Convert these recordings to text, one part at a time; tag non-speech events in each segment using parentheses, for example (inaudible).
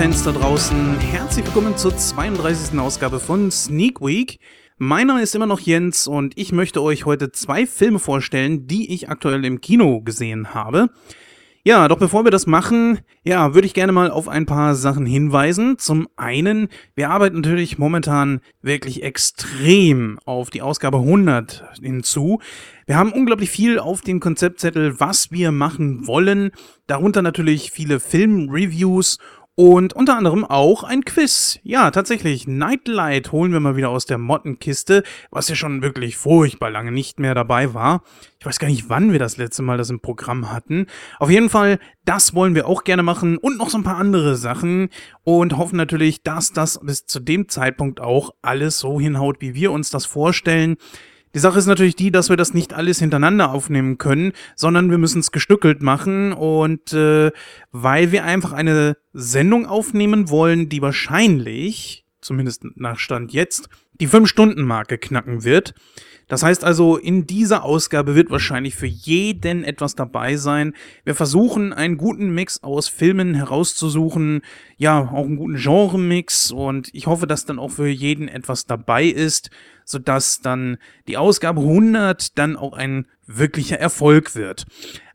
Filmfans da draußen. Herzlich willkommen zur 32. Ausgabe von Sneak Week. Mein Name ist immer noch Jens und ich möchte euch heute zwei Filme vorstellen, die ich aktuell im Kino gesehen habe. Ja, doch bevor wir das machen, ja, würde ich gerne mal auf ein paar Sachen hinweisen. Zum einen, wir arbeiten natürlich momentan wirklich extrem auf die Ausgabe 100 hinzu. Wir haben unglaublich viel auf dem Konzeptzettel, was wir machen wollen. Darunter natürlich viele Filmreviews und unter anderem auch ein Quiz. Ja, tatsächlich, Nightlight holen wir mal wieder aus der Mottenkiste, was ja schon wirklich furchtbar lange nicht mehr dabei war. Ich weiß gar nicht, wann wir das letzte Mal das im Programm hatten. Auf jeden Fall, das wollen wir auch gerne machen und noch so ein paar andere Sachen und hoffen natürlich, dass das bis zu dem Zeitpunkt auch alles so hinhaut, wie wir uns das vorstellen. Die Sache ist natürlich die, dass wir das nicht alles hintereinander aufnehmen können, sondern wir müssen es gestückelt machen und äh, weil wir einfach eine Sendung aufnehmen wollen, die wahrscheinlich, zumindest nach Stand jetzt, die 5-Stunden-Marke knacken wird. Das heißt also, in dieser Ausgabe wird wahrscheinlich für jeden etwas dabei sein. Wir versuchen, einen guten Mix aus Filmen herauszusuchen, ja, auch einen guten Genre-Mix und ich hoffe, dass dann auch für jeden etwas dabei ist, sodass dann die Ausgabe 100 dann auch ein wirklicher Erfolg wird.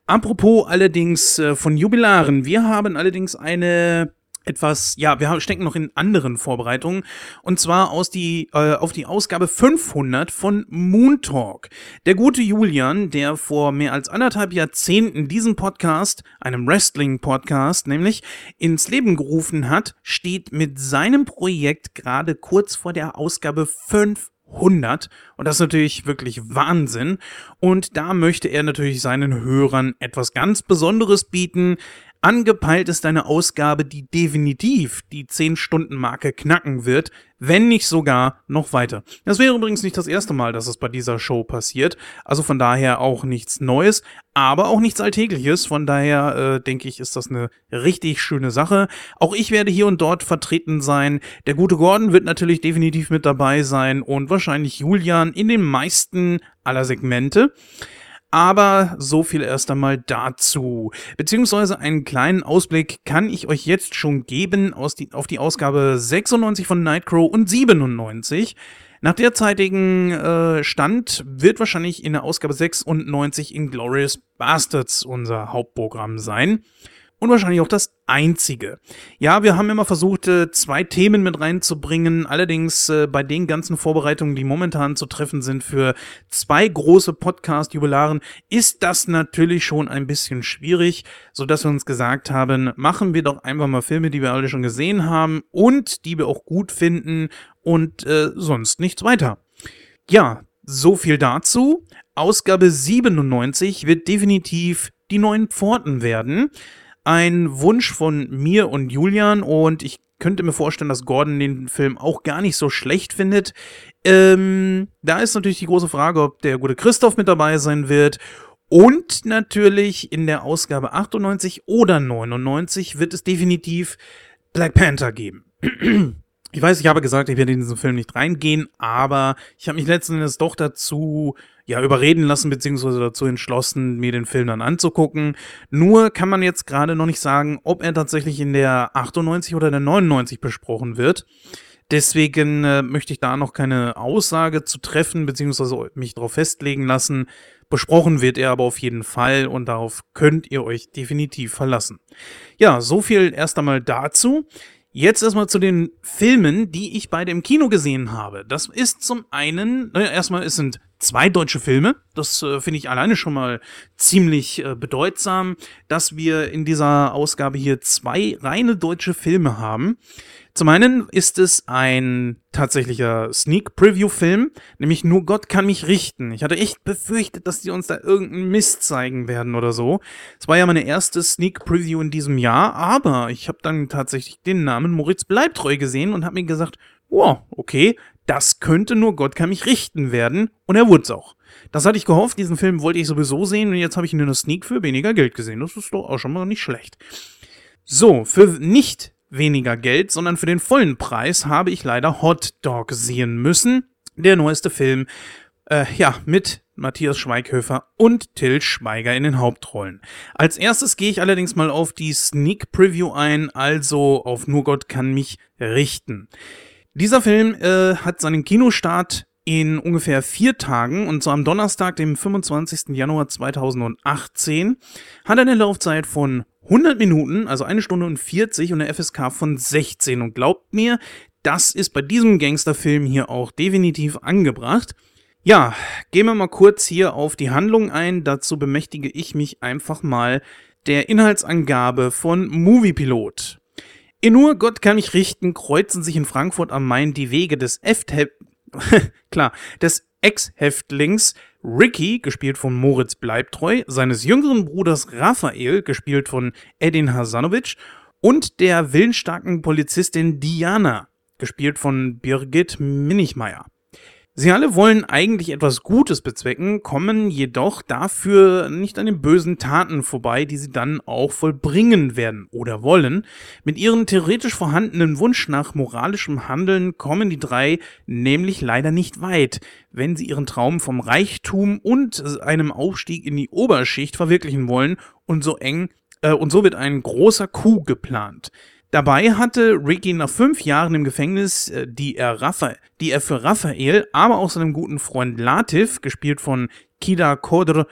Apropos allerdings äh, von Jubilaren, wir haben allerdings eine etwas, ja, wir stecken noch in anderen Vorbereitungen und zwar aus die, äh, auf die Ausgabe 500 von Moon Talk. Der gute Julian, der vor mehr als anderthalb Jahrzehnten diesen Podcast, einem Wrestling-Podcast nämlich, ins Leben gerufen hat, steht mit seinem Projekt gerade kurz vor der Ausgabe 500 und das ist natürlich wirklich Wahnsinn. Und da möchte er natürlich seinen Hörern etwas ganz Besonderes bieten. Angepeilt ist eine Ausgabe, die definitiv die 10-Stunden-Marke knacken wird, wenn nicht sogar noch weiter. Das wäre übrigens nicht das erste Mal, dass es bei dieser Show passiert, also von daher auch nichts Neues, aber auch nichts Alltägliches, von daher äh, denke ich, ist das eine richtig schöne Sache. Auch ich werde hier und dort vertreten sein. Der gute Gordon wird natürlich definitiv mit dabei sein und wahrscheinlich Julian in den meisten aller Segmente. Aber so viel erst einmal dazu. Beziehungsweise einen kleinen Ausblick kann ich euch jetzt schon geben aus die, auf die Ausgabe 96 von Nightcrow und 97. Nach derzeitigen äh, Stand wird wahrscheinlich in der Ausgabe 96 Inglorious Bastards unser Hauptprogramm sein und wahrscheinlich auch das einzige. Ja, wir haben immer versucht, äh, zwei Themen mit reinzubringen. Allerdings äh, bei den ganzen Vorbereitungen, die momentan zu treffen sind für zwei große Podcast-Jubilaren, ist das natürlich schon ein bisschen schwierig, so dass wir uns gesagt haben, machen wir doch einfach mal Filme, die wir alle schon gesehen haben und die wir auch gut finden und äh, sonst nichts weiter. Ja, so viel dazu. Ausgabe 97 wird definitiv die neuen Pforten werden ein Wunsch von mir und Julian und ich könnte mir vorstellen, dass Gordon den Film auch gar nicht so schlecht findet. Ähm, da ist natürlich die große Frage, ob der gute Christoph mit dabei sein wird. Und natürlich in der Ausgabe 98 oder 99 wird es definitiv Black Panther geben. (clears throat) Ich weiß, ich habe gesagt, ich werde in diesen Film nicht reingehen, aber ich habe mich letzten Endes doch dazu ja überreden lassen, beziehungsweise dazu entschlossen, mir den Film dann anzugucken. Nur kann man jetzt gerade noch nicht sagen, ob er tatsächlich in der 98 oder der 99 besprochen wird. Deswegen äh, möchte ich da noch keine Aussage zu treffen, beziehungsweise mich darauf festlegen lassen. Besprochen wird er aber auf jeden Fall und darauf könnt ihr euch definitiv verlassen. Ja, so viel erst einmal dazu. Jetzt erstmal zu den Filmen, die ich beide im Kino gesehen habe. Das ist zum einen, naja, erstmal, es sind zwei deutsche Filme. Das äh, finde ich alleine schon mal ziemlich äh, bedeutsam, dass wir in dieser Ausgabe hier zwei reine deutsche Filme haben. Zum einen ist es ein tatsächlicher Sneak Preview Film, nämlich Nur Gott kann mich richten. Ich hatte echt befürchtet, dass die uns da irgendeinen Mist zeigen werden oder so. Es war ja meine erste Sneak Preview in diesem Jahr, aber ich habe dann tatsächlich den Namen Moritz Bleibtreu gesehen und habe mir gesagt, wow, okay, das könnte Nur Gott kann mich richten werden und er wurde es auch. Das hatte ich gehofft, diesen Film wollte ich sowieso sehen und jetzt habe ich ihn in der Sneak für weniger Geld gesehen. Das ist doch auch schon mal nicht schlecht. So, für nicht weniger Geld, sondern für den vollen Preis habe ich leider Hot Dog sehen müssen. Der neueste Film, äh, ja, mit Matthias Schweighöfer und Till Schweiger in den Hauptrollen. Als erstes gehe ich allerdings mal auf die Sneak Preview ein, also auf Nur Gott kann mich richten. Dieser Film äh, hat seinen Kinostart in ungefähr vier Tagen, und zwar am Donnerstag, dem 25. Januar 2018, hat eine Laufzeit von 100 Minuten, also eine Stunde und 40 und eine FSK von 16. Und glaubt mir, das ist bei diesem Gangsterfilm hier auch definitiv angebracht. Ja, gehen wir mal kurz hier auf die Handlung ein. Dazu bemächtige ich mich einfach mal der Inhaltsangabe von Moviepilot. In nur Gott kann mich richten, kreuzen sich in Frankfurt am Main die Wege des f (laughs) klar, des Ex-Häftlings Ricky, gespielt von Moritz Bleibtreu, seines jüngeren Bruders Raphael, gespielt von Edin Hasanovic, und der willensstarken Polizistin Diana, gespielt von Birgit Minichmeier. Sie alle wollen eigentlich etwas Gutes bezwecken, kommen jedoch dafür nicht an den bösen Taten vorbei, die sie dann auch vollbringen werden oder wollen. Mit ihrem theoretisch vorhandenen Wunsch nach moralischem Handeln kommen die drei nämlich leider nicht weit, wenn sie ihren Traum vom Reichtum und einem Aufstieg in die Oberschicht verwirklichen wollen und so eng äh, und so wird ein großer Coup geplant. Dabei hatte Ricky nach fünf Jahren im Gefängnis, äh, die er, Rapha die er für Raphael, aber auch seinem guten Freund Latif, gespielt von Kida Kodr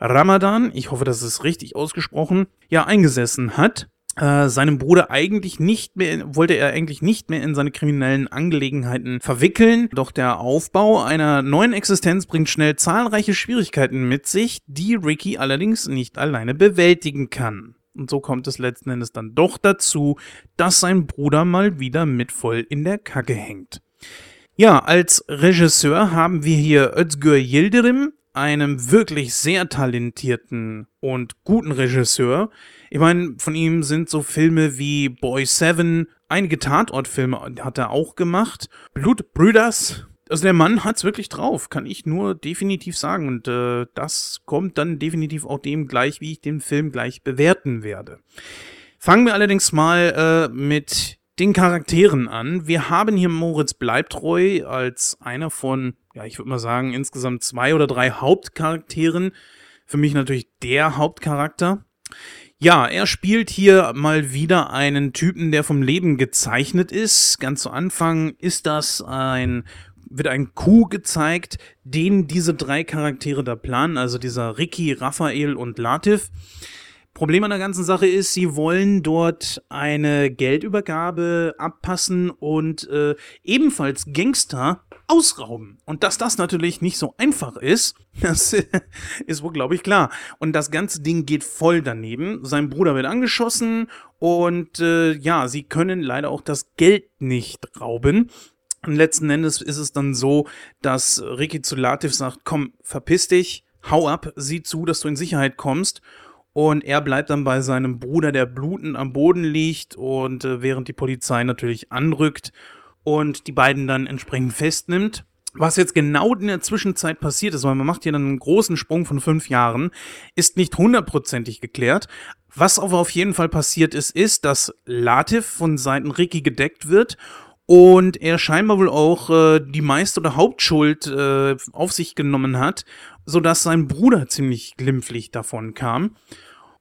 Ramadan, ich hoffe, das ist richtig ausgesprochen, ja, eingesessen hat. Äh, seinem Bruder eigentlich nicht mehr, wollte er eigentlich nicht mehr in seine kriminellen Angelegenheiten verwickeln. Doch der Aufbau einer neuen Existenz bringt schnell zahlreiche Schwierigkeiten mit sich, die Ricky allerdings nicht alleine bewältigen kann. Und so kommt es letzten Endes dann doch dazu, dass sein Bruder mal wieder mit voll in der Kacke hängt. Ja, als Regisseur haben wir hier Özgür Yildirim, einem wirklich sehr talentierten und guten Regisseur. Ich meine, von ihm sind so Filme wie Boy Seven, einige Tatortfilme hat er auch gemacht. Blutbrüders, also der Mann hat's wirklich drauf, kann ich nur definitiv sagen. Und äh, das kommt dann definitiv auch dem gleich, wie ich den Film gleich bewerten werde. Fangen wir allerdings mal äh, mit den Charakteren an. Wir haben hier Moritz Bleibtreu als einer von, ja, ich würde mal sagen, insgesamt zwei oder drei Hauptcharakteren. Für mich natürlich der Hauptcharakter. Ja, er spielt hier mal wieder einen Typen, der vom Leben gezeichnet ist. Ganz zu Anfang ist das ein wird ein Coup gezeigt, den diese drei Charaktere da planen, also dieser Ricky, Raphael und Latif. Problem an der ganzen Sache ist, sie wollen dort eine Geldübergabe abpassen und äh, ebenfalls Gangster ausrauben. Und dass das natürlich nicht so einfach ist, (laughs) das ist wohl, glaube ich, klar. Und das ganze Ding geht voll daneben. Sein Bruder wird angeschossen und äh, ja, sie können leider auch das Geld nicht rauben. Und letzten Endes ist es dann so, dass Ricky zu Latif sagt, komm, verpiss dich, hau ab, sieh zu, dass du in Sicherheit kommst. Und er bleibt dann bei seinem Bruder, der blutend am Boden liegt und äh, während die Polizei natürlich anrückt und die beiden dann entsprechend festnimmt. Was jetzt genau in der Zwischenzeit passiert ist, weil man macht hier dann einen großen Sprung von fünf Jahren, ist nicht hundertprozentig geklärt. Was aber auf jeden Fall passiert ist, ist, dass Latif von Seiten Ricky gedeckt wird und er scheinbar wohl auch äh, die meiste oder Hauptschuld äh, auf sich genommen hat, sodass sein Bruder ziemlich glimpflich davon kam.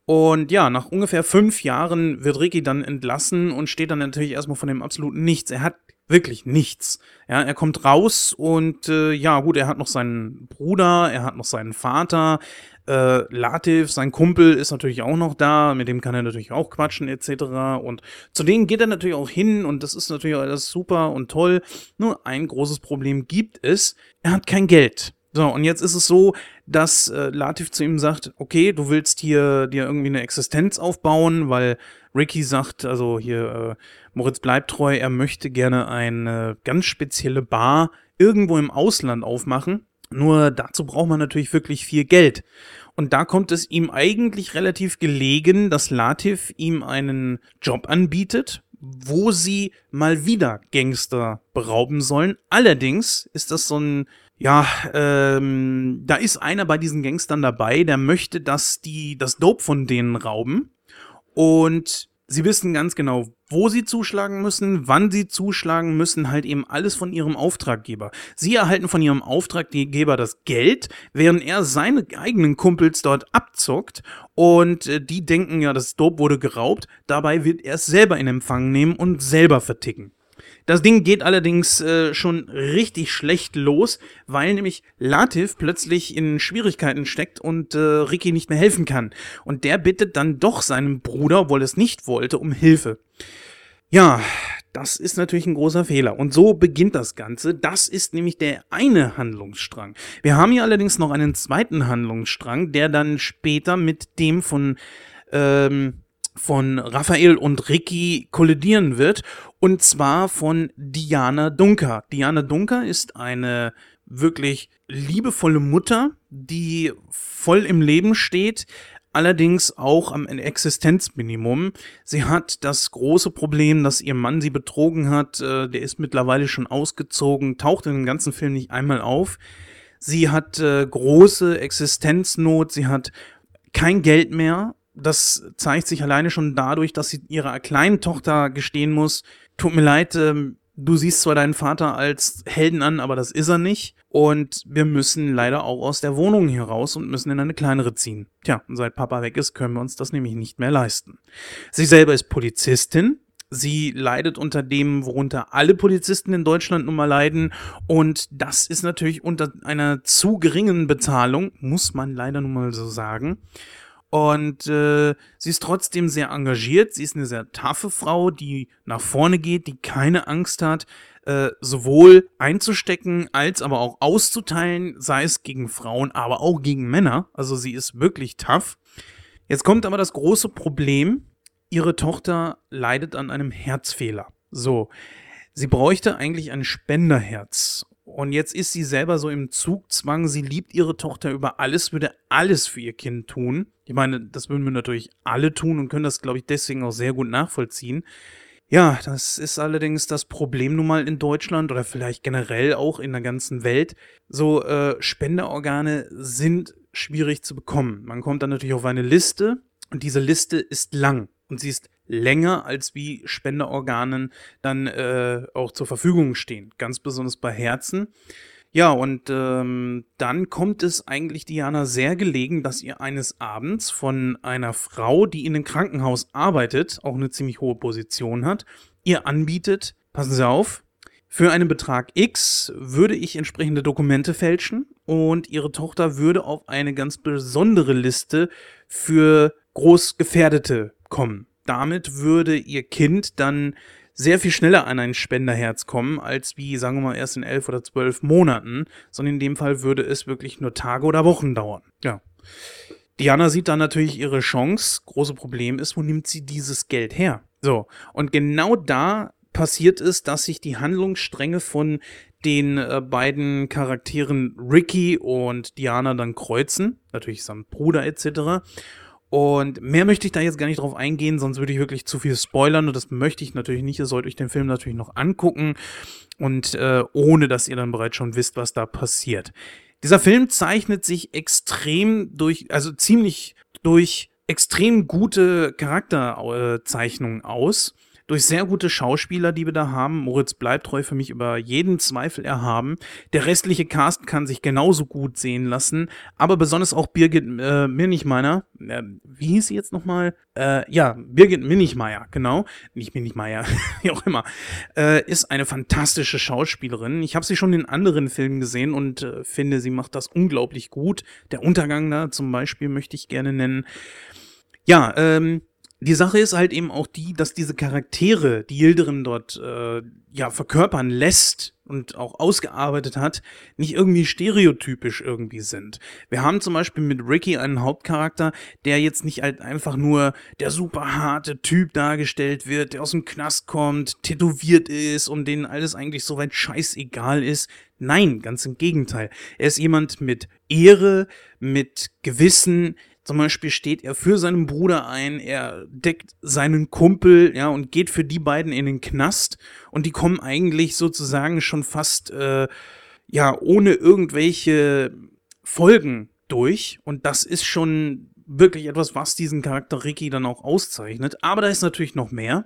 Und ja, nach ungefähr fünf Jahren wird Ricky dann entlassen und steht dann natürlich erstmal von dem absoluten Nichts. Er hat wirklich nichts. Ja, er kommt raus und äh, ja, gut, er hat noch seinen Bruder, er hat noch seinen Vater, äh, Latif, sein Kumpel, ist natürlich auch noch da, mit dem kann er natürlich auch quatschen etc. Und zu denen geht er natürlich auch hin und das ist natürlich alles super und toll. Nur ein großes Problem gibt es, er hat kein Geld. So, und jetzt ist es so, dass äh, Latif zu ihm sagt, okay, du willst hier dir irgendwie eine Existenz aufbauen, weil Ricky sagt, also hier äh, Moritz bleibt treu, er möchte gerne eine ganz spezielle Bar irgendwo im Ausland aufmachen. Nur dazu braucht man natürlich wirklich viel Geld. Und da kommt es ihm eigentlich relativ gelegen, dass Latif ihm einen Job anbietet, wo sie mal wieder Gangster berauben sollen. Allerdings ist das so ein, ja, ähm, da ist einer bei diesen Gangstern dabei, der möchte, dass die das Dope von denen rauben. Und Sie wissen ganz genau, wo sie zuschlagen müssen, wann sie zuschlagen müssen, halt eben alles von ihrem Auftraggeber. Sie erhalten von ihrem Auftraggeber das Geld, während er seine eigenen Kumpels dort abzockt und äh, die denken ja, das Dope wurde geraubt. Dabei wird er es selber in Empfang nehmen und selber verticken. Das Ding geht allerdings äh, schon richtig schlecht los, weil nämlich Latif plötzlich in Schwierigkeiten steckt und äh, Ricky nicht mehr helfen kann. Und der bittet dann doch seinen Bruder, obwohl es nicht wollte, um Hilfe. Ja, das ist natürlich ein großer Fehler. Und so beginnt das Ganze. Das ist nämlich der eine Handlungsstrang. Wir haben hier allerdings noch einen zweiten Handlungsstrang, der dann später mit dem von ähm, von Raphael und Ricky kollidieren wird. Und zwar von Diana Dunker. Diana Dunker ist eine wirklich liebevolle Mutter, die voll im Leben steht, allerdings auch am Existenzminimum. Sie hat das große Problem, dass ihr Mann sie betrogen hat. Äh, der ist mittlerweile schon ausgezogen, taucht in dem ganzen Film nicht einmal auf. Sie hat äh, große Existenznot, sie hat kein Geld mehr das zeigt sich alleine schon dadurch, dass sie ihrer kleinen Tochter gestehen muss, tut mir leid, ähm, du siehst zwar deinen Vater als Helden an, aber das ist er nicht. Und wir müssen leider auch aus der Wohnung hier raus und müssen in eine kleinere ziehen. Tja, und seit Papa weg ist, können wir uns das nämlich nicht mehr leisten. Sie selber ist Polizistin. Sie leidet unter dem, worunter alle Polizisten in Deutschland nun mal leiden. Und das ist natürlich unter einer zu geringen Bezahlung, muss man leider nun mal so sagen. Und äh, sie ist trotzdem sehr engagiert. Sie ist eine sehr taffe Frau, die nach vorne geht, die keine Angst hat, äh, sowohl einzustecken als aber auch auszuteilen, sei es gegen Frauen, aber auch gegen Männer. Also sie ist wirklich tough. Jetzt kommt aber das große Problem. Ihre Tochter leidet an einem Herzfehler. So, sie bräuchte eigentlich ein Spenderherz. Und jetzt ist sie selber so im Zugzwang, sie liebt ihre Tochter über alles, würde alles für ihr Kind tun. Ich meine, das würden wir natürlich alle tun und können das, glaube ich, deswegen auch sehr gut nachvollziehen. Ja, das ist allerdings das Problem nun mal in Deutschland oder vielleicht generell auch in der ganzen Welt. So äh, Spenderorgane sind schwierig zu bekommen. Man kommt dann natürlich auf eine Liste und diese Liste ist lang und sie ist länger, als wie Spenderorganen dann äh, auch zur Verfügung stehen. Ganz besonders bei Herzen. Ja, und ähm, dann kommt es eigentlich Diana sehr gelegen, dass ihr eines Abends von einer Frau, die in einem Krankenhaus arbeitet, auch eine ziemlich hohe Position hat, ihr anbietet, passen Sie auf, für einen Betrag X würde ich entsprechende Dokumente fälschen und ihre Tochter würde auf eine ganz besondere Liste für Großgefährdete kommen. Damit würde ihr Kind dann sehr viel schneller an ein Spenderherz kommen, als wie, sagen wir mal, erst in elf oder zwölf Monaten, sondern in dem Fall würde es wirklich nur Tage oder Wochen dauern. Ja. Diana sieht dann natürlich ihre Chance. Große Problem ist, wo nimmt sie dieses Geld her? So. Und genau da passiert es, dass sich die Handlungsstränge von den äh, beiden Charakteren Ricky und Diana dann kreuzen. Natürlich samt Bruder etc. Und mehr möchte ich da jetzt gar nicht drauf eingehen, sonst würde ich wirklich zu viel spoilern und das möchte ich natürlich nicht. Ihr sollt euch den Film natürlich noch angucken und äh, ohne dass ihr dann bereits schon wisst, was da passiert. Dieser Film zeichnet sich extrem durch, also ziemlich durch extrem gute Charakterzeichnungen aus durch sehr gute Schauspieler, die wir da haben. Moritz bleibt treu für mich über jeden Zweifel erhaben. Der restliche Cast kann sich genauso gut sehen lassen, aber besonders auch Birgit äh, Minichmeiner, äh, wie hieß sie jetzt nochmal? Äh, ja, Birgit Minichmeier, genau, nicht Minichmeier, (laughs) wie auch immer, äh, ist eine fantastische Schauspielerin. Ich habe sie schon in anderen Filmen gesehen und äh, finde, sie macht das unglaublich gut. Der Untergang da zum Beispiel möchte ich gerne nennen. Ja, ähm, die Sache ist halt eben auch die, dass diese Charaktere, die Yildirim dort äh, ja verkörpern lässt und auch ausgearbeitet hat, nicht irgendwie stereotypisch irgendwie sind. Wir haben zum Beispiel mit Ricky einen Hauptcharakter, der jetzt nicht halt einfach nur der super harte Typ dargestellt wird, der aus dem Knast kommt, tätowiert ist und denen alles eigentlich soweit scheißegal ist. Nein, ganz im Gegenteil. Er ist jemand mit Ehre, mit Gewissen, zum Beispiel steht er für seinen Bruder ein, er deckt seinen Kumpel, ja, und geht für die beiden in den Knast. Und die kommen eigentlich sozusagen schon fast, äh, ja, ohne irgendwelche Folgen durch. Und das ist schon wirklich etwas, was diesen Charakter Ricky dann auch auszeichnet. Aber da ist natürlich noch mehr.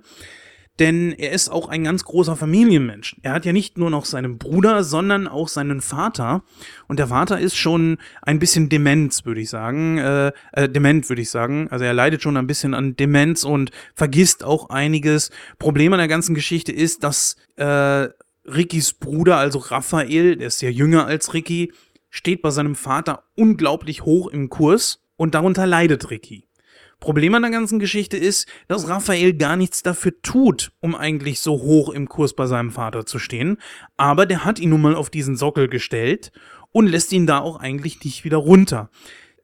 Denn er ist auch ein ganz großer Familienmensch. Er hat ja nicht nur noch seinen Bruder, sondern auch seinen Vater. Und der Vater ist schon ein bisschen Demenz, würde ich sagen. Äh, äh, dement, würde ich sagen. Also er leidet schon ein bisschen an Demenz und vergisst auch einiges. Problem an der ganzen Geschichte ist, dass äh, Rickys Bruder, also Raphael, der ist ja jünger als Ricky, steht bei seinem Vater unglaublich hoch im Kurs und darunter leidet Ricky. Problem an der ganzen Geschichte ist, dass Raphael gar nichts dafür tut, um eigentlich so hoch im Kurs bei seinem Vater zu stehen. Aber der hat ihn nun mal auf diesen Sockel gestellt und lässt ihn da auch eigentlich nicht wieder runter.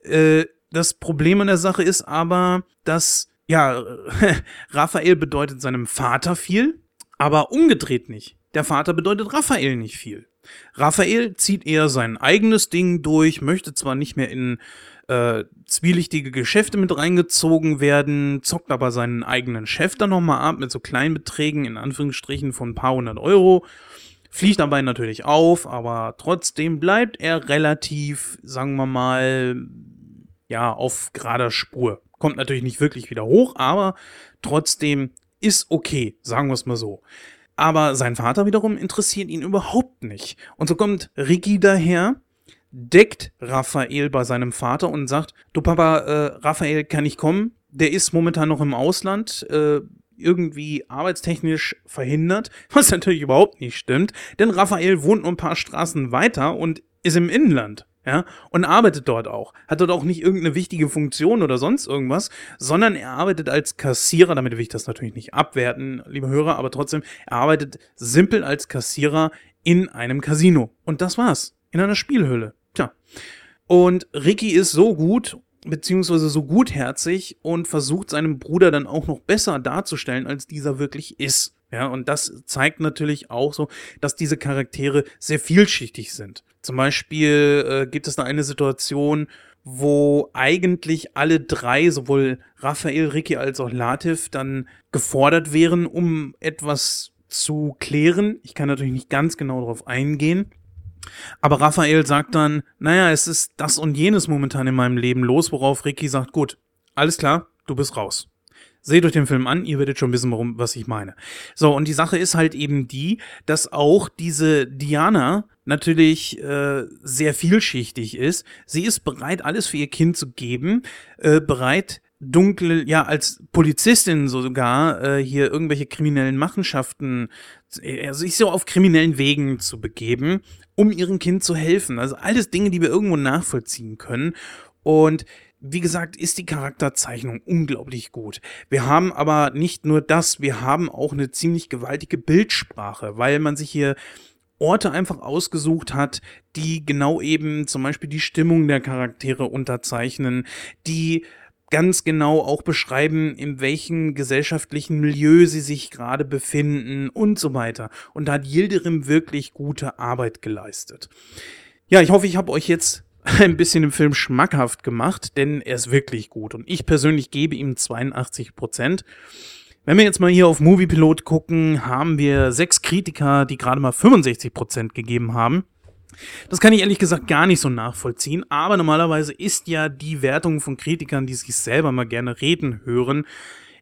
Äh, das Problem an der Sache ist aber, dass, ja, (laughs) Raphael bedeutet seinem Vater viel, aber umgedreht nicht. Der Vater bedeutet Raphael nicht viel. Raphael zieht eher sein eigenes Ding durch, möchte zwar nicht mehr in äh, zwielichtige Geschäfte mit reingezogen werden, zockt aber seinen eigenen Chef dann nochmal ab mit so kleinen Beträgen, in Anführungsstrichen von ein paar hundert Euro. Fliegt dabei natürlich auf, aber trotzdem bleibt er relativ, sagen wir mal, ja, auf gerader Spur. Kommt natürlich nicht wirklich wieder hoch, aber trotzdem ist okay, sagen wir es mal so. Aber sein Vater wiederum interessiert ihn überhaupt nicht. Und so kommt Ricky daher deckt Raphael bei seinem Vater und sagt, du Papa, äh, Raphael kann ich kommen, der ist momentan noch im Ausland, äh, irgendwie arbeitstechnisch verhindert, (laughs) was natürlich überhaupt nicht stimmt, denn Raphael wohnt nur ein paar Straßen weiter und ist im Inland. Ja, und arbeitet dort auch. Hat dort auch nicht irgendeine wichtige Funktion oder sonst irgendwas, sondern er arbeitet als Kassierer, damit will ich das natürlich nicht abwerten, liebe Hörer, aber trotzdem, er arbeitet simpel als Kassierer in einem Casino. Und das war's. In einer Spielhülle. Tja. Und Ricky ist so gut, beziehungsweise so gutherzig und versucht seinem Bruder dann auch noch besser darzustellen, als dieser wirklich ist. Ja, und das zeigt natürlich auch so, dass diese Charaktere sehr vielschichtig sind. Zum Beispiel äh, gibt es da eine Situation, wo eigentlich alle drei, sowohl Raphael, Ricky als auch Latif, dann gefordert wären, um etwas zu klären. Ich kann natürlich nicht ganz genau darauf eingehen. Aber Raphael sagt dann, naja, es ist das und jenes momentan in meinem Leben los, worauf Ricky sagt, gut, alles klar, du bist raus. Seht euch den Film an, ihr werdet schon wissen, warum, was ich meine. So, und die Sache ist halt eben die, dass auch diese Diana natürlich äh, sehr vielschichtig ist. Sie ist bereit, alles für ihr Kind zu geben, äh, bereit, dunkle, ja, als Polizistin sogar äh, hier irgendwelche kriminellen Machenschaften, also sich so auf kriminellen Wegen zu begeben, um ihrem Kind zu helfen. Also alles Dinge, die wir irgendwo nachvollziehen können. Und wie gesagt, ist die Charakterzeichnung unglaublich gut. Wir haben aber nicht nur das, wir haben auch eine ziemlich gewaltige Bildsprache, weil man sich hier Orte einfach ausgesucht hat, die genau eben zum Beispiel die Stimmung der Charaktere unterzeichnen, die ganz genau auch beschreiben, in welchem gesellschaftlichen Milieu sie sich gerade befinden und so weiter. Und da hat Yildirim wirklich gute Arbeit geleistet. Ja, ich hoffe, ich habe euch jetzt (laughs) ein bisschen im Film schmackhaft gemacht, denn er ist wirklich gut. Und ich persönlich gebe ihm 82 Prozent. Wenn wir jetzt mal hier auf Moviepilot gucken, haben wir sechs Kritiker, die gerade mal 65 Prozent gegeben haben. Das kann ich ehrlich gesagt gar nicht so nachvollziehen, aber normalerweise ist ja die Wertung von Kritikern, die sich selber mal gerne reden hören,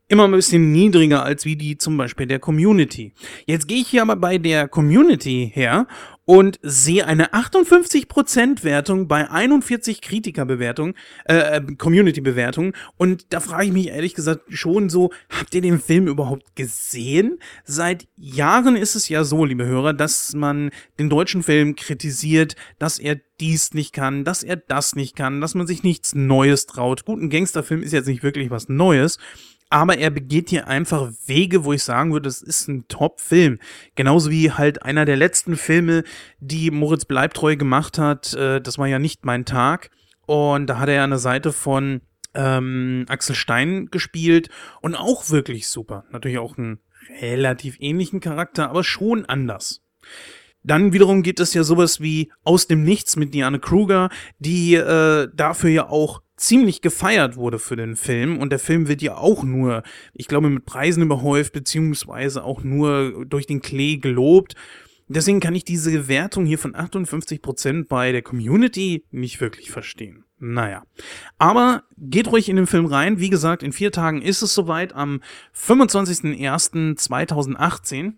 immer ein bisschen niedriger als wie die zum Beispiel der Community. Jetzt gehe ich hier aber bei der Community her und sehe eine 58% Wertung bei 41 Kritikerbewertungen, äh, äh Community-Bewertungen. Und da frage ich mich ehrlich gesagt schon so, habt ihr den Film überhaupt gesehen? Seit Jahren ist es ja so, liebe Hörer, dass man den deutschen Film kritisiert, dass er dies nicht kann, dass er das nicht kann, dass man sich nichts Neues traut. Gut, ein Gangsterfilm ist jetzt nicht wirklich was Neues aber er begeht hier einfach Wege, wo ich sagen würde, das ist ein Top-Film. Genauso wie halt einer der letzten Filme, die Moritz Bleibtreu gemacht hat, äh, das war ja nicht mein Tag. Und da hat er an der Seite von ähm, Axel Stein gespielt und auch wirklich super. Natürlich auch einen relativ ähnlichen Charakter, aber schon anders. Dann wiederum geht es ja sowas wie Aus dem Nichts mit Diane Kruger, die äh, dafür ja auch ziemlich gefeiert wurde für den Film. Und der Film wird ja auch nur, ich glaube, mit Preisen überhäuft, beziehungsweise auch nur durch den Klee gelobt. Deswegen kann ich diese Wertung hier von 58% bei der Community nicht wirklich verstehen. Naja. Aber geht ruhig in den Film rein. Wie gesagt, in vier Tagen ist es soweit, am 25.01.2018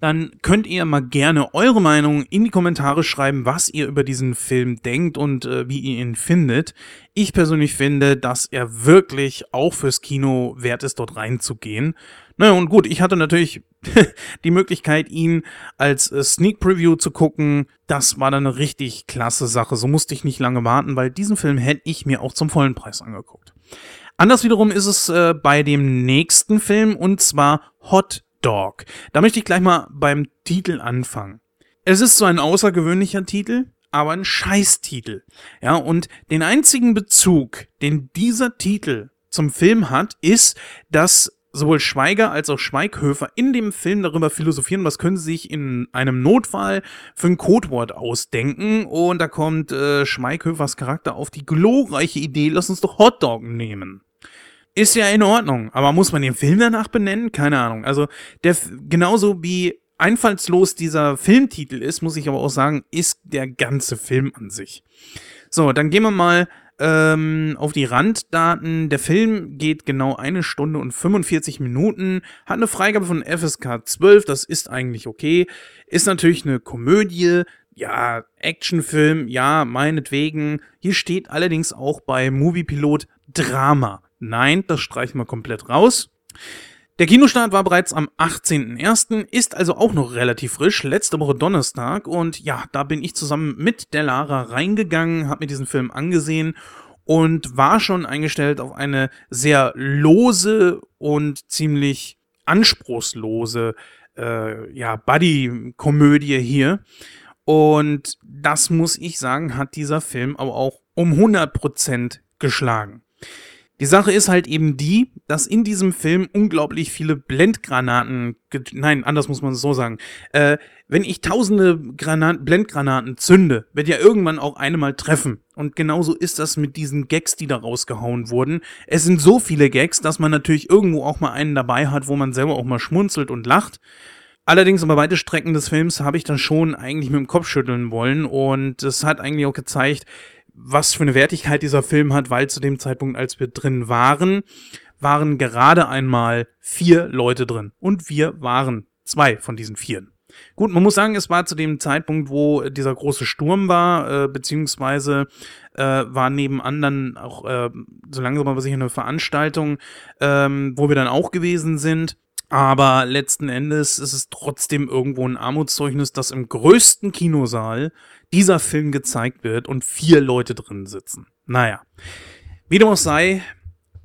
dann könnt ihr mal gerne eure Meinung in die Kommentare schreiben, was ihr über diesen Film denkt und äh, wie ihr ihn findet. Ich persönlich finde, dass er wirklich auch fürs Kino wert ist, dort reinzugehen. Naja, und gut, ich hatte natürlich (laughs) die Möglichkeit, ihn als äh, Sneak Preview zu gucken. Das war dann eine richtig klasse Sache. So musste ich nicht lange warten, weil diesen Film hätte ich mir auch zum vollen Preis angeguckt. Anders wiederum ist es äh, bei dem nächsten Film und zwar Hot Dog. Da möchte ich gleich mal beim Titel anfangen. Es ist so ein außergewöhnlicher Titel, aber ein Scheißtitel. Ja, und den einzigen Bezug, den dieser Titel zum Film hat, ist, dass sowohl Schweiger als auch Schweighöfer in dem Film darüber philosophieren, was können sie sich in einem Notfall für ein Codewort ausdenken. Und da kommt äh, Schweighöfers Charakter auf die glorreiche Idee, lass uns doch Hotdog nehmen. Ist ja in Ordnung, aber muss man den Film danach benennen? Keine Ahnung. Also, der, genauso wie einfallslos dieser Filmtitel ist, muss ich aber auch sagen, ist der ganze Film an sich. So, dann gehen wir mal ähm, auf die Randdaten. Der Film geht genau eine Stunde und 45 Minuten, hat eine Freigabe von FSK 12, das ist eigentlich okay. Ist natürlich eine Komödie, ja, Actionfilm, ja, meinetwegen. Hier steht allerdings auch bei Moviepilot Drama. Nein, das streichen wir komplett raus. Der Kinostart war bereits am 18.01., ist also auch noch relativ frisch, letzte Woche Donnerstag. Und ja, da bin ich zusammen mit der Lara reingegangen, habe mir diesen Film angesehen und war schon eingestellt auf eine sehr lose und ziemlich anspruchslose äh, ja, Buddy-Komödie hier. Und das muss ich sagen, hat dieser Film aber auch um 100% geschlagen. Die Sache ist halt eben die, dass in diesem Film unglaublich viele Blendgranaten, nein, anders muss man es so sagen, äh, wenn ich tausende Granat Blendgranaten zünde, wird ja irgendwann auch eine mal treffen. Und genauso ist das mit diesen Gags, die da rausgehauen wurden. Es sind so viele Gags, dass man natürlich irgendwo auch mal einen dabei hat, wo man selber auch mal schmunzelt und lacht. Allerdings über weite Strecken des Films habe ich dann schon eigentlich mit dem Kopf schütteln wollen und es hat eigentlich auch gezeigt, was für eine Wertigkeit dieser Film hat, weil zu dem Zeitpunkt, als wir drin waren, waren gerade einmal vier Leute drin. Und wir waren zwei von diesen vieren. Gut, man muss sagen, es war zu dem Zeitpunkt, wo dieser große Sturm war, äh, beziehungsweise äh, war nebenan dann auch äh, so langsam aber sicher eine Veranstaltung, ähm, wo wir dann auch gewesen sind. Aber letzten Endes ist es trotzdem irgendwo ein Armutszeugnis, dass im größten Kinosaal dieser Film gezeigt wird und vier Leute drin sitzen. Naja, wie dem auch sei,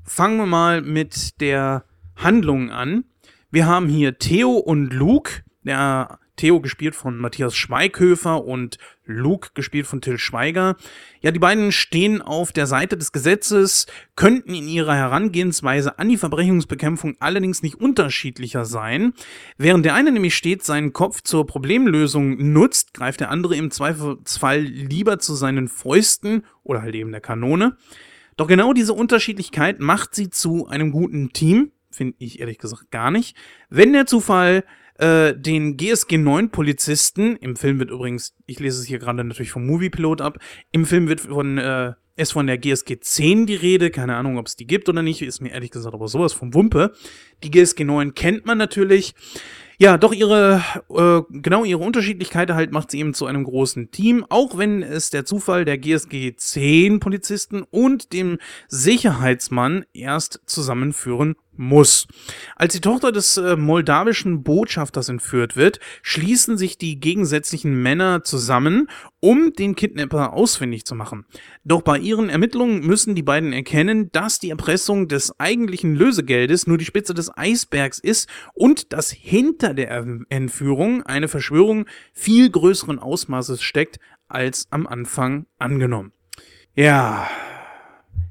fangen wir mal mit der Handlung an. Wir haben hier Theo und Luke. Der Theo gespielt von Matthias Schweighöfer und Luke gespielt von Till Schweiger. Ja, die beiden stehen auf der Seite des Gesetzes, könnten in ihrer Herangehensweise an die Verbrechungsbekämpfung allerdings nicht unterschiedlicher sein. Während der eine nämlich steht, seinen Kopf zur Problemlösung nutzt, greift der andere im Zweifelsfall lieber zu seinen Fäusten oder halt eben der Kanone. Doch genau diese Unterschiedlichkeit macht sie zu einem guten Team, finde ich ehrlich gesagt gar nicht. Wenn der Zufall äh, den GSG 9 Polizisten, im Film wird übrigens, ich lese es hier gerade natürlich vom Moviepilot ab, im Film wird von, äh, ist von der GSG 10 die Rede, keine Ahnung, ob es die gibt oder nicht, ist mir ehrlich gesagt aber sowas vom Wumpe. Die GSG 9 kennt man natürlich. Ja, doch ihre, äh, genau ihre Unterschiedlichkeit halt macht sie eben zu einem großen Team, auch wenn es der Zufall der GSG 10 Polizisten und dem Sicherheitsmann erst zusammenführen muss. Als die Tochter des äh, moldawischen Botschafters entführt wird, schließen sich die gegensätzlichen Männer zusammen, um den Kidnapper ausfindig zu machen. Doch bei ihren Ermittlungen müssen die beiden erkennen, dass die Erpressung des eigentlichen Lösegeldes nur die Spitze des Eisbergs ist und dass hinter der Entführung eine Verschwörung viel größeren Ausmaßes steckt als am Anfang angenommen. Ja,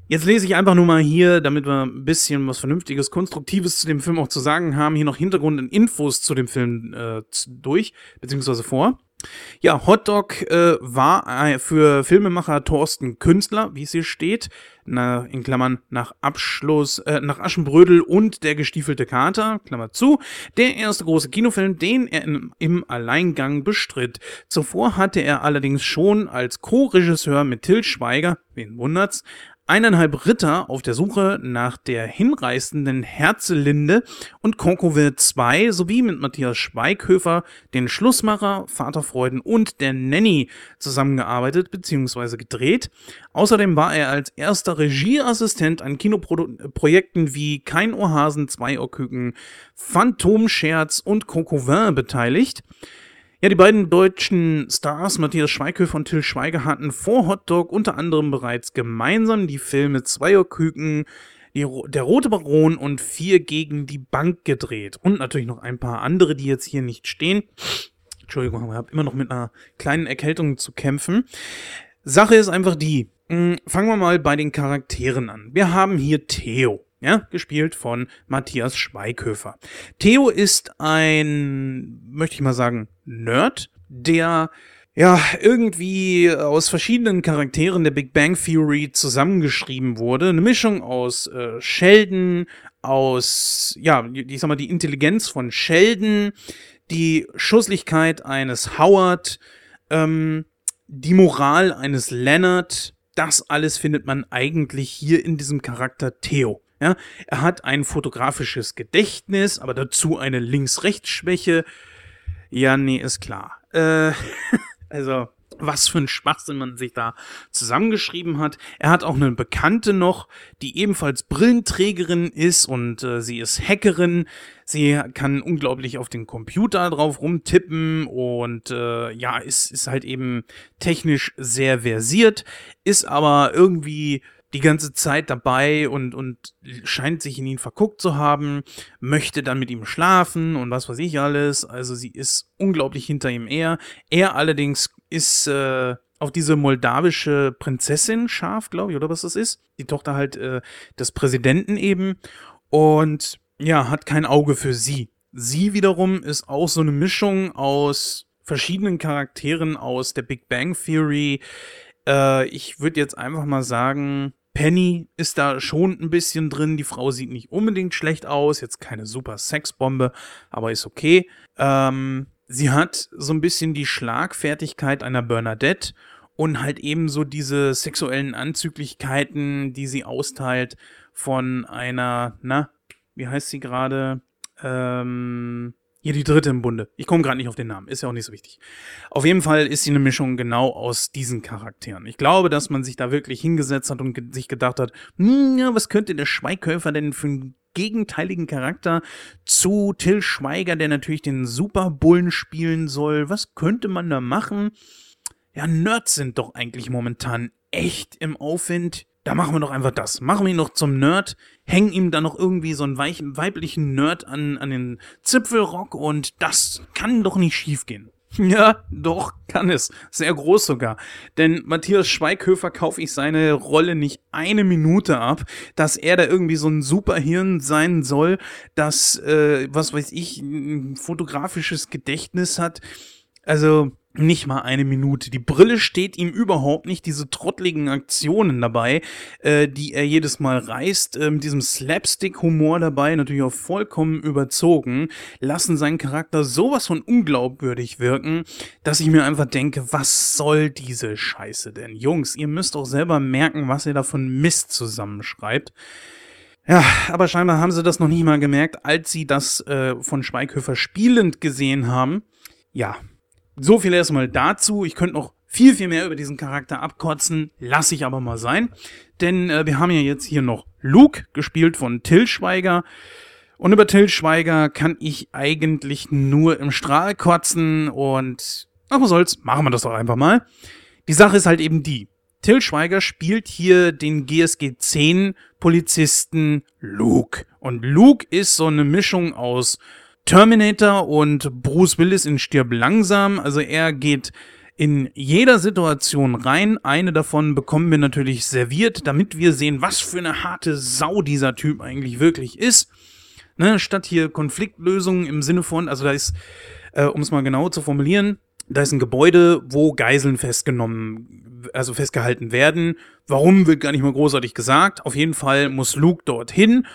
Jetzt lese ich einfach nur mal hier, damit wir ein bisschen was Vernünftiges, Konstruktives zu dem Film auch zu sagen haben, hier noch Hintergrund und Infos zu dem Film äh, durch, beziehungsweise vor. Ja, Hotdog äh, war äh, für Filmemacher Thorsten Künstler, wie es hier steht, na, in Klammern nach Abschluss, äh, nach Aschenbrödel und der gestiefelte Kater, Klammer zu, der erste große Kinofilm, den er in, im Alleingang bestritt. Zuvor hatte er allerdings schon als Co-Regisseur mit Till Schweiger, wen wundert's, eineinhalb Ritter auf der Suche nach der hinreißenden Herzelinde und Konkowil 2 sowie mit Matthias Schweighöfer, den Schlussmacher, Vaterfreuden und der Nanny zusammengearbeitet bzw. gedreht. Außerdem war er als erster Regieassistent an Kinoprojekten wie Kein Ohrhasen, Zwei Ohrküken, Phantomscherz und Coco beteiligt. Ja, die beiden deutschen Stars, Matthias Schweighöfer und Till Schweiger, hatten vor Hotdog unter anderem bereits gemeinsam die Filme Zweierküken, die, Der Rote Baron und Vier gegen die Bank gedreht. Und natürlich noch ein paar andere, die jetzt hier nicht stehen. Entschuldigung, ich habe immer noch mit einer kleinen Erkältung zu kämpfen. Sache ist einfach die, hm, fangen wir mal bei den Charakteren an. Wir haben hier Theo ja, gespielt von Matthias Schweighöfer. Theo ist ein, möchte ich mal sagen, Nerd, der ja, irgendwie aus verschiedenen Charakteren der Big Bang Theory zusammengeschrieben wurde. Eine Mischung aus äh, Sheldon, aus, ja, ich sag mal, die Intelligenz von Sheldon, die Schusslichkeit eines Howard, ähm, die Moral eines Leonard. Das alles findet man eigentlich hier in diesem Charakter Theo. Ja, er hat ein fotografisches Gedächtnis, aber dazu eine Links-Rechts-Schwäche. Ja, nee, ist klar. Äh, (laughs) also, was für ein Schwachsinn man sich da zusammengeschrieben hat. Er hat auch eine Bekannte noch, die ebenfalls Brillenträgerin ist und äh, sie ist Hackerin. Sie kann unglaublich auf den Computer drauf rumtippen und äh, ja, ist, ist halt eben technisch sehr versiert, ist aber irgendwie die ganze Zeit dabei und, und scheint sich in ihn verguckt zu haben, möchte dann mit ihm schlafen und was weiß ich alles. Also sie ist unglaublich hinter ihm her. Er allerdings ist äh, auf diese moldawische Prinzessin scharf, glaube ich, oder was das ist. Die Tochter halt äh, des Präsidenten eben. Und ja, hat kein Auge für sie. Sie wiederum ist auch so eine Mischung aus verschiedenen Charakteren aus der Big Bang Theory. Äh, ich würde jetzt einfach mal sagen, Penny ist da schon ein bisschen drin. Die Frau sieht nicht unbedingt schlecht aus. Jetzt keine super Sexbombe, aber ist okay. Ähm, sie hat so ein bisschen die Schlagfertigkeit einer Bernadette und halt eben so diese sexuellen Anzüglichkeiten, die sie austeilt von einer, na, wie heißt sie gerade? Ähm, hier die dritte im Bunde. Ich komme gerade nicht auf den Namen, ist ja auch nicht so wichtig. Auf jeden Fall ist sie eine Mischung genau aus diesen Charakteren. Ich glaube, dass man sich da wirklich hingesetzt hat und ge sich gedacht hat, hm, ja, was könnte der Schweighöfer denn für einen gegenteiligen Charakter zu Till Schweiger, der natürlich den Superbullen spielen soll? Was könnte man da machen? Ja, Nerds sind doch eigentlich momentan echt im Aufwind da machen wir doch einfach das. Machen wir ihn noch zum Nerd, hängen ihm dann noch irgendwie so einen weichen, weiblichen Nerd an, an den Zipfelrock und das kann doch nicht schiefgehen. (laughs) Ja, doch, kann es. Sehr groß sogar. Denn Matthias Schweighöfer kaufe ich seine Rolle nicht eine Minute ab, dass er da irgendwie so ein Superhirn sein soll, das, äh, was weiß ich, ein fotografisches Gedächtnis hat. Also, nicht mal eine Minute. Die Brille steht ihm überhaupt nicht. Diese trottligen Aktionen dabei, äh, die er jedes Mal reißt, äh, mit diesem Slapstick-Humor dabei, natürlich auch vollkommen überzogen, lassen seinen Charakter sowas von unglaubwürdig wirken, dass ich mir einfach denke, was soll diese Scheiße denn? Jungs, ihr müsst auch selber merken, was ihr da von Mist zusammenschreibt. Ja, aber scheinbar haben sie das noch nicht mal gemerkt, als sie das äh, von Schweighöfer spielend gesehen haben. Ja, so viel erstmal dazu. Ich könnte noch viel, viel mehr über diesen Charakter abkotzen, lasse ich aber mal sein. Denn äh, wir haben ja jetzt hier noch Luke, gespielt von Till Schweiger. Und über Till Schweiger kann ich eigentlich nur im Strahl kotzen und ach was soll's, machen wir das doch einfach mal. Die Sache ist halt eben die. Till Schweiger spielt hier den GSG 10 Polizisten Luke. Und Luke ist so eine Mischung aus Terminator und Bruce Willis in Stirb langsam. Also er geht in jeder Situation rein. Eine davon bekommen wir natürlich serviert, damit wir sehen, was für eine harte Sau dieser Typ eigentlich wirklich ist. Ne, statt hier Konfliktlösungen im Sinne von, also da ist, äh, um es mal genau zu formulieren, da ist ein Gebäude, wo Geiseln festgenommen, also festgehalten werden. Warum wird gar nicht mal großartig gesagt. Auf jeden Fall muss Luke dorthin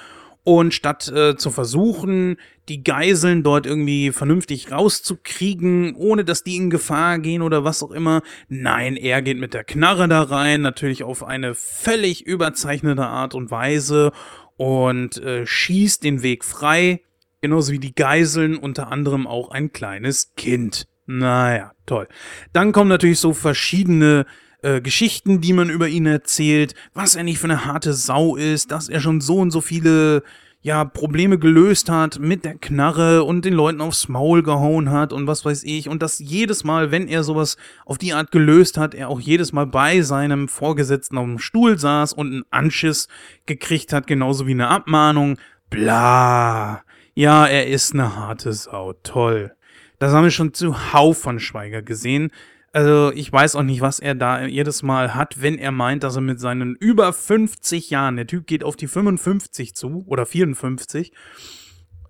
und statt äh, zu versuchen, die Geiseln dort irgendwie vernünftig rauszukriegen, ohne dass die in Gefahr gehen oder was auch immer, nein, er geht mit der Knarre da rein, natürlich auf eine völlig überzeichnete Art und Weise und äh, schießt den Weg frei, genauso wie die Geiseln, unter anderem auch ein kleines Kind. Naja, toll. Dann kommen natürlich so verschiedene äh, Geschichten, die man über ihn erzählt, was er nicht für eine harte Sau ist, dass er schon so und so viele ja, Probleme gelöst hat mit der Knarre und den Leuten aufs Maul gehauen hat und was weiß ich. Und dass jedes Mal, wenn er sowas auf die Art gelöst hat, er auch jedes Mal bei seinem Vorgesetzten auf dem Stuhl saß und einen Anschiss gekriegt hat, genauso wie eine Abmahnung. Bla. Ja, er ist eine harte Sau. Toll. Das haben wir schon zuhauf von Schweiger gesehen. Also ich weiß auch nicht, was er da jedes Mal hat, wenn er meint, dass er mit seinen über 50 Jahren, der Typ geht auf die 55 zu oder 54,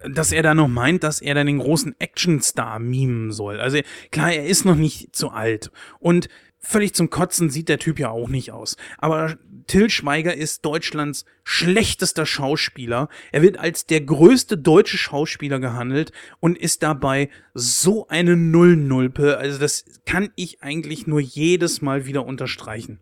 dass er da noch meint, dass er dann den großen Actionstar mimen soll. Also klar, er ist noch nicht zu alt. Und völlig zum Kotzen sieht der Typ ja auch nicht aus. Aber Till Schweiger ist Deutschlands schlechtester Schauspieler. Er wird als der größte deutsche Schauspieler gehandelt und ist dabei so eine Nullnulpe. Also das kann ich eigentlich nur jedes Mal wieder unterstreichen.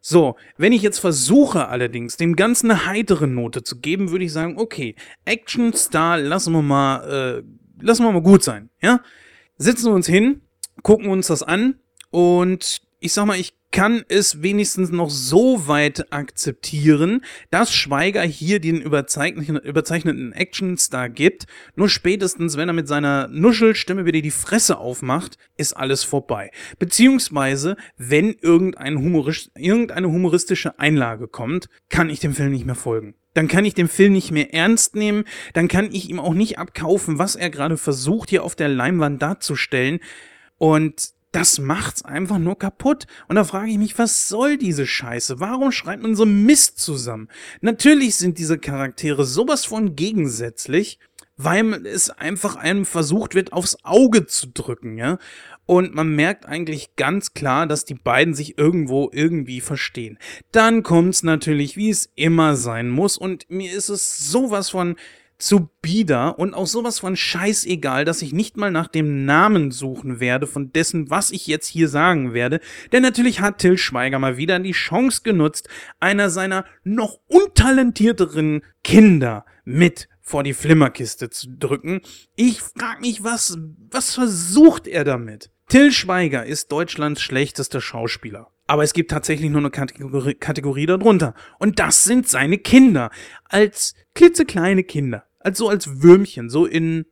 So, wenn ich jetzt versuche allerdings, dem Ganzen eine heitere Note zu geben, würde ich sagen, okay, Action Star, lassen wir mal, äh, lassen wir mal gut sein, ja? Setzen wir uns hin, gucken uns das an und ich sag mal, ich kann es wenigstens noch so weit akzeptieren, dass Schweiger hier den überzeichneten, überzeichneten Actionstar gibt. Nur spätestens, wenn er mit seiner Nuschelstimme wieder die Fresse aufmacht, ist alles vorbei. Beziehungsweise, wenn irgendein humorist, irgendeine humoristische Einlage kommt, kann ich dem Film nicht mehr folgen. Dann kann ich den Film nicht mehr ernst nehmen, dann kann ich ihm auch nicht abkaufen, was er gerade versucht, hier auf der Leinwand darzustellen. Und das macht's einfach nur kaputt. Und da frage ich mich, was soll diese Scheiße? Warum schreibt man so Mist zusammen? Natürlich sind diese Charaktere sowas von gegensätzlich, weil es einfach einem versucht wird, aufs Auge zu drücken, ja. Und man merkt eigentlich ganz klar, dass die beiden sich irgendwo irgendwie verstehen. Dann kommt's natürlich, wie es immer sein muss. Und mir ist es sowas von zu bieder und auch sowas von scheißegal, dass ich nicht mal nach dem Namen suchen werde von dessen, was ich jetzt hier sagen werde. Denn natürlich hat Till Schweiger mal wieder die Chance genutzt, einer seiner noch untalentierteren Kinder mit vor die Flimmerkiste zu drücken. Ich frag mich, was, was versucht er damit? Till Schweiger ist Deutschlands schlechtester Schauspieler. Aber es gibt tatsächlich nur eine Kategorie, Kategorie darunter. Und das sind seine Kinder. Als klitzekleine Kinder als so als Würmchen, so in,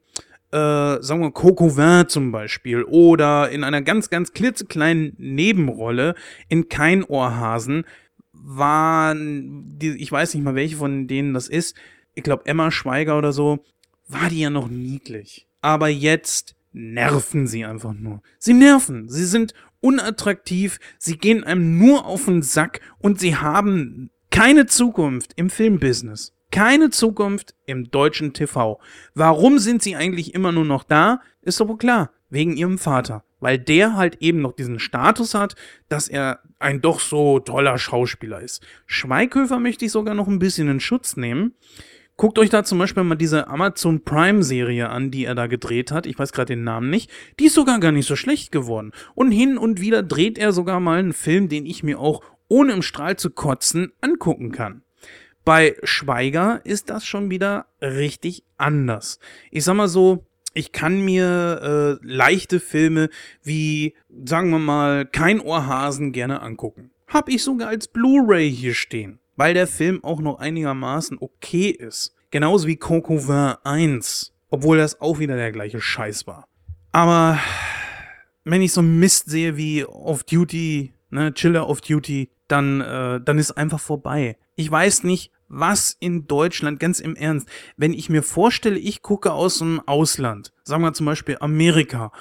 äh, sagen wir, Coco Vin zum Beispiel oder in einer ganz, ganz klitzekleinen Nebenrolle in Kein Ohrhasen waren, die, ich weiß nicht mal, welche von denen das ist, ich glaube Emma Schweiger oder so, war die ja noch niedlich. Aber jetzt nerven sie einfach nur. Sie nerven. Sie sind unattraktiv, sie gehen einem nur auf den Sack und sie haben keine Zukunft im Filmbusiness keine Zukunft im deutschen TV. Warum sind sie eigentlich immer nur noch da? Ist aber klar, wegen ihrem Vater. Weil der halt eben noch diesen Status hat, dass er ein doch so toller Schauspieler ist. Schweighöfer möchte ich sogar noch ein bisschen in Schutz nehmen. Guckt euch da zum Beispiel mal diese Amazon Prime Serie an, die er da gedreht hat. Ich weiß gerade den Namen nicht. Die ist sogar gar nicht so schlecht geworden. Und hin und wieder dreht er sogar mal einen Film, den ich mir auch ohne im Strahl zu kotzen angucken kann. Bei Schweiger ist das schon wieder richtig anders. Ich sag mal so, ich kann mir äh, leichte Filme wie, sagen wir mal, Kein Ohrhasen gerne angucken. Hab ich sogar als Blu-ray hier stehen, weil der Film auch noch einigermaßen okay ist. Genauso wie Coco Vin 1, obwohl das auch wieder der gleiche Scheiß war. Aber wenn ich so Mist sehe wie Off Duty, ne, Chiller Off Duty, dann, äh, dann ist einfach vorbei. Ich weiß nicht, was in Deutschland, ganz im Ernst, wenn ich mir vorstelle, ich gucke aus dem Ausland, sagen wir zum Beispiel Amerika,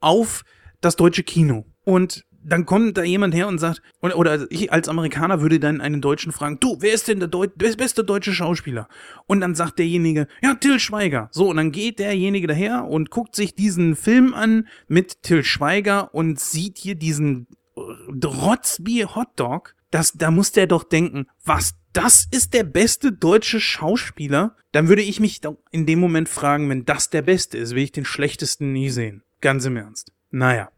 auf das deutsche Kino und dann kommt da jemand her und sagt, oder, oder ich als Amerikaner würde dann einen Deutschen fragen, du, wer ist denn der, Deu der beste deutsche Schauspieler? Und dann sagt derjenige, ja, Till Schweiger. So, und dann geht derjenige daher und guckt sich diesen Film an mit Till Schweiger und sieht hier diesen Rotzbier Hotdog. Das, da muss der doch denken, was, das ist der beste deutsche Schauspieler? Dann würde ich mich in dem Moment fragen, wenn das der beste ist, will ich den schlechtesten nie sehen. Ganz im Ernst. Naja.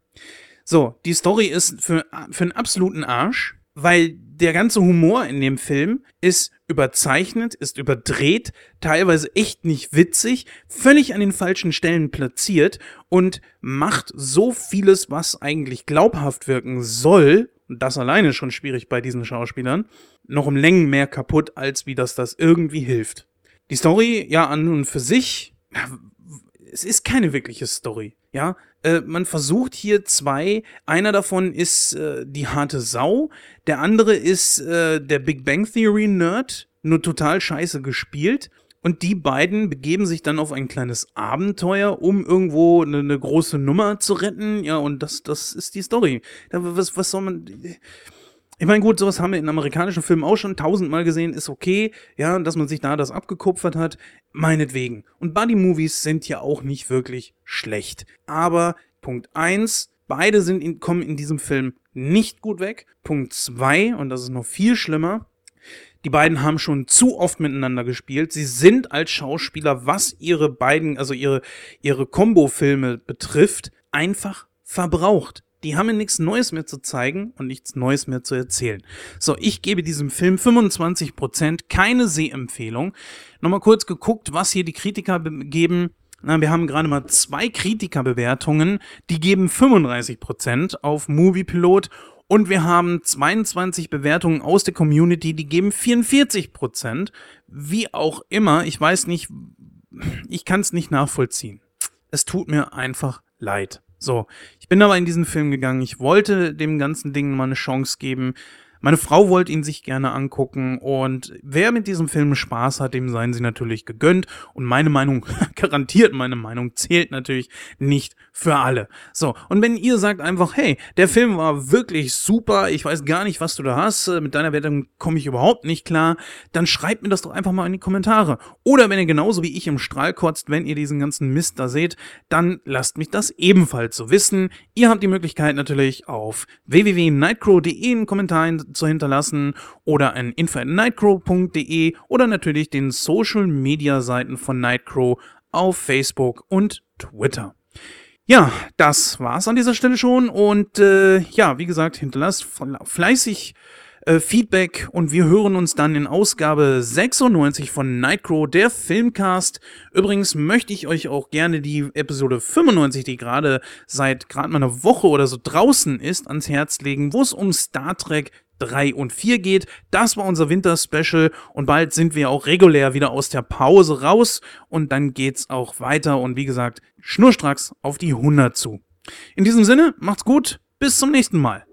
So, die Story ist für, für einen absoluten Arsch, weil der ganze Humor in dem Film ist überzeichnet, ist überdreht, teilweise echt nicht witzig, völlig an den falschen Stellen platziert und macht so vieles, was eigentlich glaubhaft wirken soll, das alleine schon schwierig bei diesen Schauspielern, noch um Längen mehr kaputt, als wie das das irgendwie hilft. Die Story, ja, an und für sich, es ist keine wirkliche Story. Ja, äh, man versucht hier zwei. Einer davon ist äh, die harte Sau, der andere ist äh, der Big Bang Theory Nerd, nur total scheiße gespielt. Und die beiden begeben sich dann auf ein kleines Abenteuer, um irgendwo eine, eine große Nummer zu retten. Ja, und das, das ist die Story. Was, was soll man. Ich meine, gut, sowas haben wir in amerikanischen Filmen auch schon tausendmal gesehen, ist okay, ja, dass man sich da das abgekupfert hat, meinetwegen. Und Buddy-Movies sind ja auch nicht wirklich schlecht. Aber Punkt eins, beide sind in, kommen in diesem Film nicht gut weg. Punkt zwei, und das ist noch viel schlimmer, die beiden haben schon zu oft miteinander gespielt. Sie sind als Schauspieler, was ihre beiden, also ihre, ihre Combo-Filme betrifft, einfach verbraucht. Die haben mir nichts Neues mehr zu zeigen und nichts Neues mehr zu erzählen. So, ich gebe diesem Film 25%, keine Sehempfehlung. Nochmal kurz geguckt, was hier die Kritiker geben. Na, wir haben gerade mal zwei Kritikerbewertungen, die geben 35% auf Moviepilot und wir haben 22 Bewertungen aus der Community, die geben 44%. Wie auch immer, ich weiß nicht, ich kann es nicht nachvollziehen. Es tut mir einfach leid. So, ich bin aber in diesen Film gegangen. Ich wollte dem ganzen Ding mal eine Chance geben. Meine Frau wollte ihn sich gerne angucken und wer mit diesem Film Spaß hat, dem seien sie natürlich gegönnt und meine Meinung, (laughs) garantiert meine Meinung, zählt natürlich nicht für alle. So, und wenn ihr sagt einfach, hey, der Film war wirklich super, ich weiß gar nicht, was du da hast, äh, mit deiner Wertung komme ich überhaupt nicht klar, dann schreibt mir das doch einfach mal in die Kommentare. Oder wenn ihr genauso wie ich im Strahl kotzt, wenn ihr diesen ganzen Mist da seht, dann lasst mich das ebenfalls so wissen. Ihr habt die Möglichkeit natürlich auf www.nightcrow.de einen Kommentar zu hinterlassen oder an info.nightcrow.de oder natürlich den Social Media Seiten von Nightcrow auf Facebook und Twitter. Ja, das war's an dieser Stelle schon und äh, ja, wie gesagt, hinterlasst fleißig äh, Feedback und wir hören uns dann in Ausgabe 96 von Nightcrow, der Filmcast. Übrigens möchte ich euch auch gerne die Episode 95, die gerade seit gerade mal einer Woche oder so draußen ist, ans Herz legen, wo es um Star Trek 3 und 4 geht. Das war unser Winter-Special und bald sind wir auch regulär wieder aus der Pause raus und dann geht's auch weiter und wie gesagt, schnurstracks auf die 100 zu. In diesem Sinne, macht's gut, bis zum nächsten Mal.